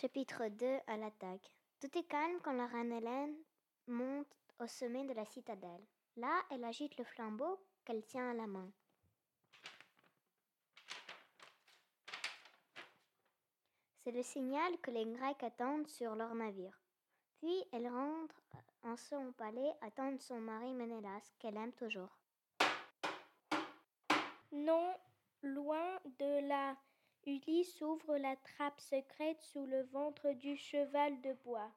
Chapitre 2 à l'attaque. Tout est calme quand la reine Hélène monte au sommet de la citadelle. Là, elle agite le flambeau qu'elle tient à la main. C'est le signal que les Grecs attendent sur leur navire. Puis elle rentre en son palais attendre son mari Ménélas, qu'elle aime toujours. Non loin de là, Ulysse ouvre la trappe secrète sous le ventre du cheval de bois.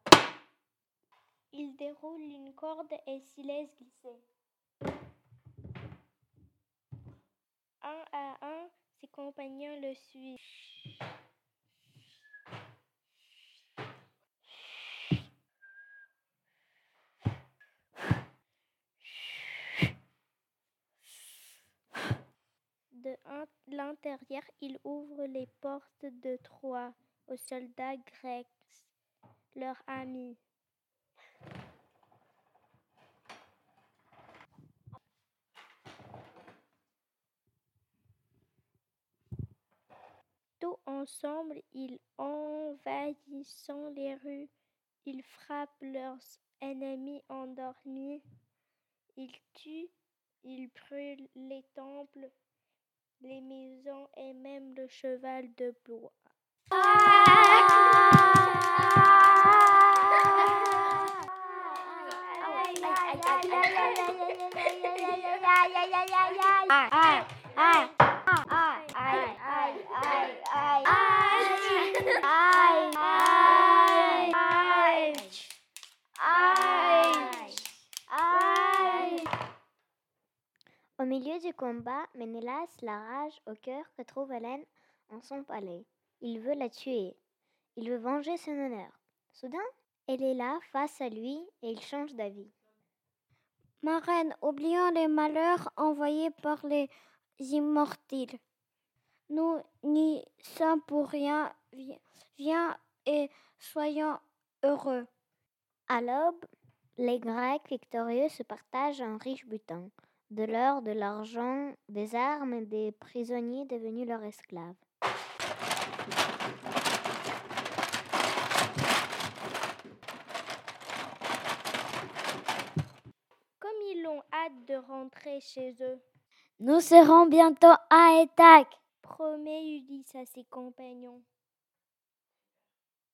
Il déroule une corde et s'y laisse glisser. Un à un, ses compagnons le suivent. De l'intérieur, il ouvre les portes de Troie aux soldats grecs, leurs amis. Tout ensemble, ils envahissent les rues, ils frappent leurs ennemis endormis, ils tuent, ils brûlent les temples, les maisons et même le cheval de bois. Milieu du combat, Ménélas, la rage au cœur, retrouve Hélène en son palais. Il veut la tuer. Il veut venger son honneur. Soudain, elle est là, face à lui, et il change d'avis. Ma reine, oublions les malheurs envoyés par les immortels. Nous n'y sommes pour rien. Viens et soyons heureux. À l'aube, les Grecs victorieux se partagent un riche butin de l'or, de l'argent, des armes et des prisonniers devenus leurs esclaves. Comme ils ont hâte de rentrer chez eux, nous serons bientôt à Étaque, promet Ulysse à ses compagnons.